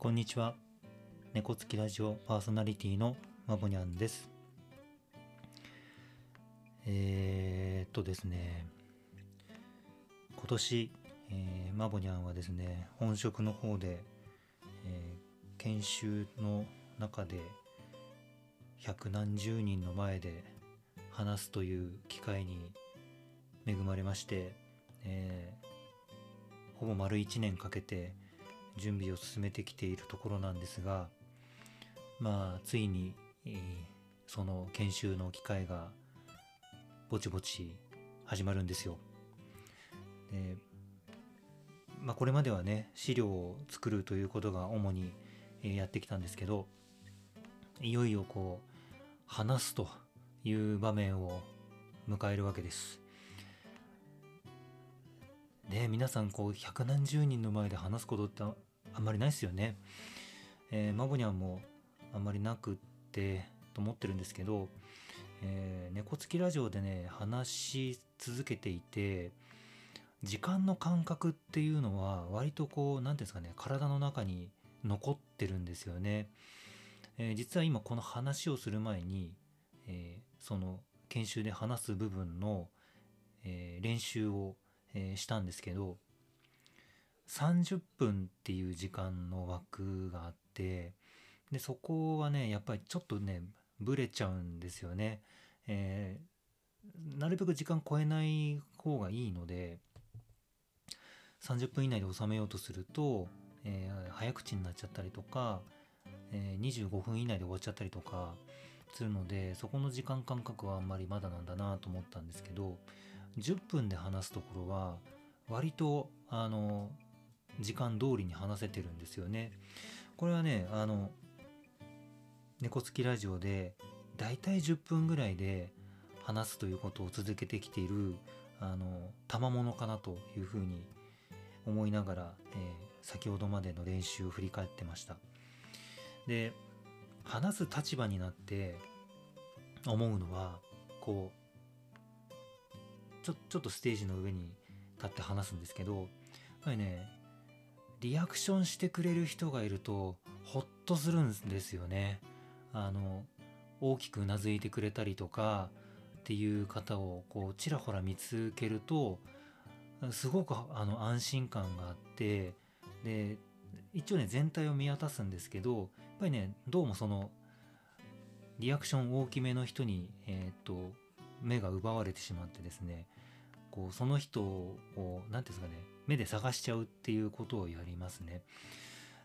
こんにちは。猫つきラジオパーソナリティのまぼにゃんです。えー、っとですね、今年、えー、まぼにゃんはですね、本職の方で、えー研修の中で百何十人の前で話すという機会に恵まれまして、えーほぼ丸1年かけて準備を進めてきているところなんですがまあついに、えーその研修の機会がぼちぼち始まるんですよ。でまあこれまではね資料を作るということが主にやってきたんですけどいよいよこう話すという場面を迎えるわけです。ね皆さんこう百何十人の前で話すことってあんまりないですよね。えー、マボニャンもあんまりなくってと思ってるんですけど、えー猫つきラジオでね話し続けていて時間の感覚っていうのは割とこう何ていうんですかね体の中に残ってるんですよね。えー実は今この話をする前に、えーその研修で話す部分の、えー練習を、えーしたんですけど30分っていう時間の枠があってでそこはねやっぱりちょっとねブレちゃうんですよね。えーなるべく時間超えない方がいいので30分以内で収めようとすると、えー早口になっちゃったりとか、えー25分以内で終わっちゃったりとかするのでそこの時間感覚はあんまりまだなんだなと思ったんですけど10分で話すところは割とあの時間通りに話せてるんですよね。これはねあの猫つきラジオでだいたい10分ぐらいで話すということを続けてきているあの賜物かなというふうに思いながら、えー先ほどまでの練習を振り返ってましたで話す立場になって思うのはこうちょちょっとステージの上に立って話すんですけどやっぱりねリアクションしてくれる人がいるとホッとするんですよね。あの大きくうなずいてくれたりとかっていう方をこうちらほら見つけるとすごくあの安心感があってで一応ね全体を見渡すんですけどやっぱりねどうもそのリアクション大きめの人に、えーっと目が奪われてしまってですねこうその人を何ていうんですかね目で探しちゃうっていうことをやりますね。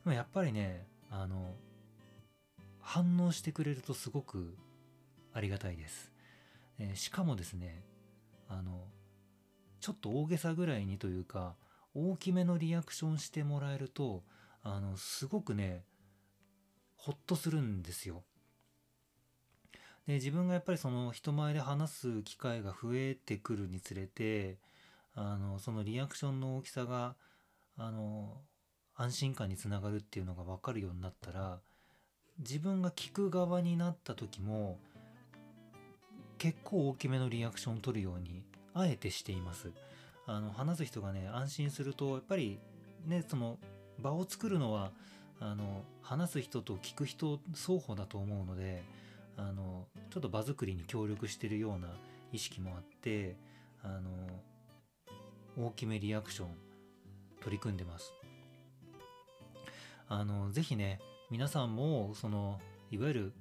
まやっぱりねあの反応してくれるとすごくありがたいです。えしかもですねあのちょっと大げさぐらいにというか大きめのリアクションしてもらえるとあのすごくねほっとするんですよ。で自分がやっぱりその人前で話す機会が増えてくるにつれてあのそのリアクションの大きさがあの安心感につながるっていうのが分かるようになったら自分が聞く側になった時も結構大きめのリアクションを取るようにあえてしています。あの話す人がね安心するとやっぱりねその場を作るのはあの話す人と聞く人双方だと思うのであのちょっと場作りに協力してるような意識もあってあの大きめリアクション取り組んでます。あのぜひね皆さんもそのいわゆる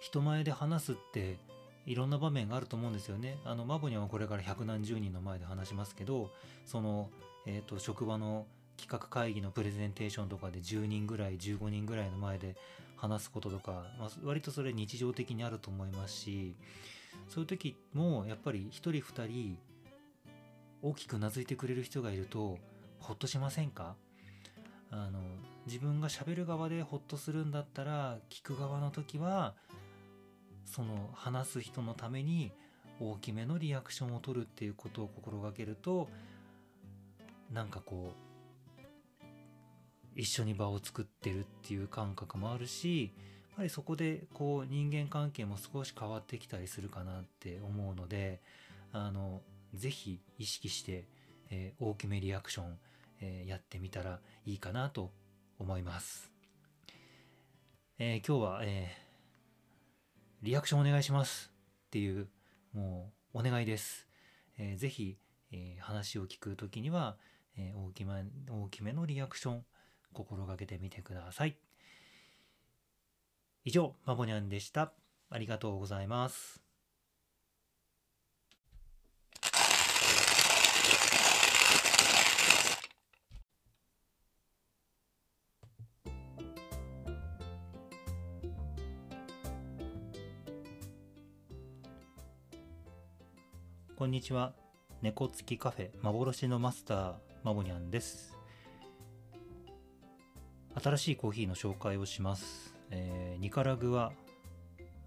人前で話すっていろんな場面があると思うんですよね。あのマボニャはこれから百何十人の前で話しますけどその、えー、と職場の企画会議のプレゼンテーションとかで10人ぐらい15人ぐらいの前で話すこととか、まあ、割とそれ日常的にあると思いますしそういう時もやっぱり1人2人大きくうなずいてくれる人がいるとほっとしませんか？あの自分が喋る側でホッとするんだったら聞く側の時はその話す人のために大きめのリアクションを取るっていうことを心がけるとなんかこう一緒に場を作ってるっていう感覚もあるしやっぱりそこでこう人間関係も少し変わってきたりするかなって思うのであのぜひ意識して、えー大きめリアクション、えーやってみたらいいかなと思います。えー、今日は、えー、リアクションお願いしますっていうもうお願いです。えー、ぜひ、えー、話を聞くときには、えー、大きめ大きめのリアクション心がけてみてください。以上、マボニャンでした。ありがとうございます。こんにちは。猫付きカフェ幻のマスター、マボニャンです。新しいコーヒーの紹介をします。えー、ニカラグア、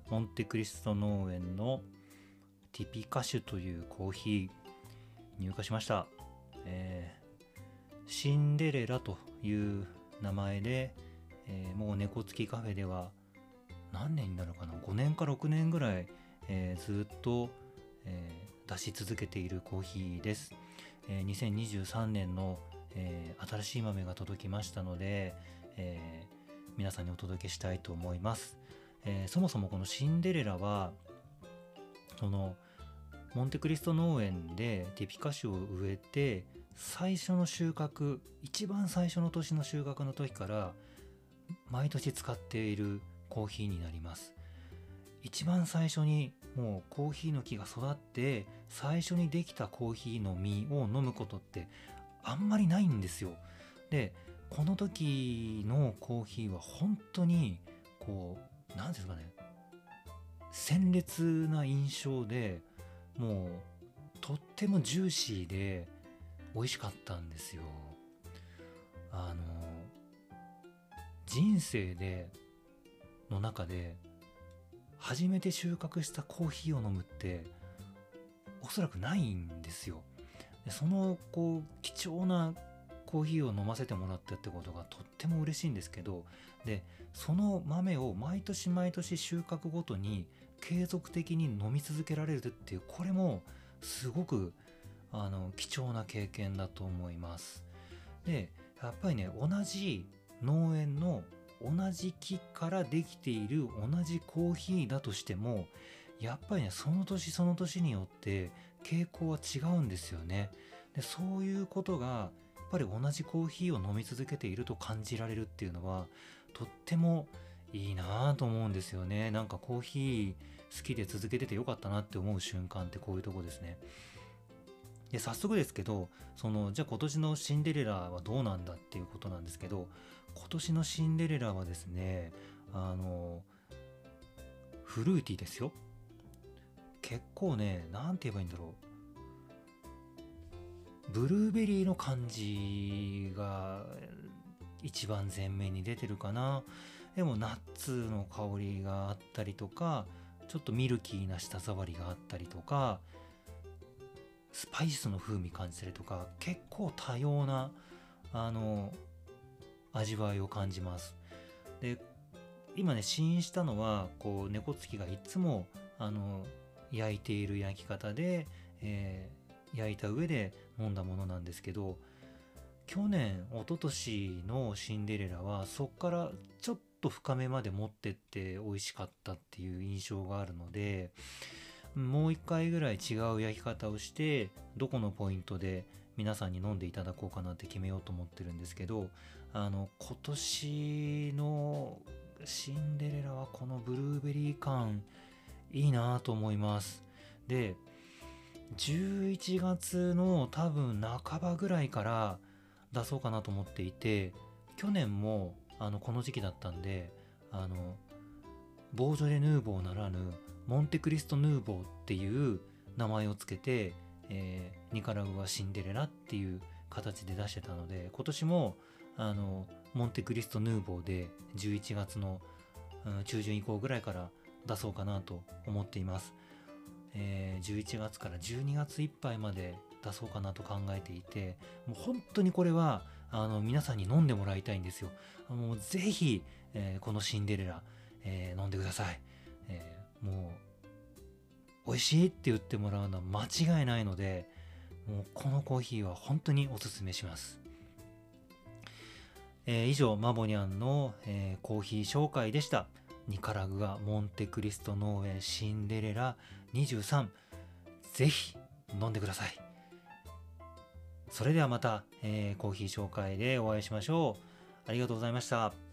モンテクリスト農園のティピカシュというコーヒー入荷しました。えー、シンデレラという名前で、えー、もう猫付きカフェでは何年になるかな？5年か6年ぐらい、えー、ずっと、え出し続けているコーヒーです。えー、2023年の、えー、新しい豆が届きましたので、えー、皆さんにお届けしたいと思います。えそもそもこのシンデレラは、その、モンテクリスト農園でティピカ種を植えて、最初の収穫、一番最初の年の収穫の時から、毎年使っているコーヒーになります。一番最初にもうコーヒーの木が育って最初にできたコーヒーの実を飲むことってあんまりないんですよ。でこの時のコーヒーは本当にこう何ですかね鮮烈な印象でもうとってもジューシーで美味しかったんですよ。あの人生での中で初めて収穫したコーヒーを飲むっておそらくないんですよ。でそのこう貴重なコーヒーを飲ませてもらったってことがとっても嬉しいんですけどでその豆を毎年毎年収穫ごとに継続的に飲み続けられるっていうこれもすごくあの貴重な経験だと思います。でやっぱりね同じ農園の同じ木からできている同じコーヒーだとしてもやっぱりねその年その年によって傾向は違うんですよね。でそういうことがやっぱり同じコーヒーを飲み続けていると感じられるっていうのはとってもいいなぁと思うんですよね。なんかコーヒー好きで続けててよかったなって思う瞬間ってこういうとこですね。で早速ですけどそのじゃあ今年のシンデレラはどうなんだっていうことなんですけど今年のシンデレラはですねあのフルーティーですよ。結構ね何て言えばいいんだろう。ブルーベリーの感じが一番前面に出てるかな。でもナッツの香りがあったりとかちょっとミルキーな舌触りがあったりとかスパイスの風味感じたりとか結構多様なあの味わいを感じます。で今ね試飲したのはこう猫つきがいつもあの焼いている焼き方で、えー、焼いた上で飲んだものなんですけど去年一昨年のシンデレラはそっからちょっと深めまで持ってって美味しかったっていう印象があるのでもう一回ぐらい違う焼き方をしてどこのポイントで皆さんに飲んでいただこうかなって決めようと思ってるんですけどあの今年のシンデレラはこのブルーベリー感いいなと思います。で11月の多分半ばぐらいから出そうかなと思っていて去年もあのこの時期だったんであのボージョレ・ヌーボーならぬモンテクリスト・ヌーボーっていう名前をつけてえー、ニカラグア・シンデレラっていう形で出してたので今年もあのモンテクリスト・ヌーボーで11月の、うん、中旬以降ぐらいから出そうかなと思っています、えー、11月から12月いっぱいまで出そうかなと考えていてもう本当にこれはあの皆さんに飲んでもらいたいんですよ。もうぜひ、えー、このシンデレラ、えー、飲んでください、え、もう美味しいって言ってもらうのは間違いないのでもうこのコーヒーは本当におすすめします。えー以上マボニャンの、えーコーヒー紹介でした。ニカラグアモンテクリスト農園シンデレラ23ぜひ飲んでください。それではまた、えーコーヒー紹介でお会いしましょう。ありがとうございました。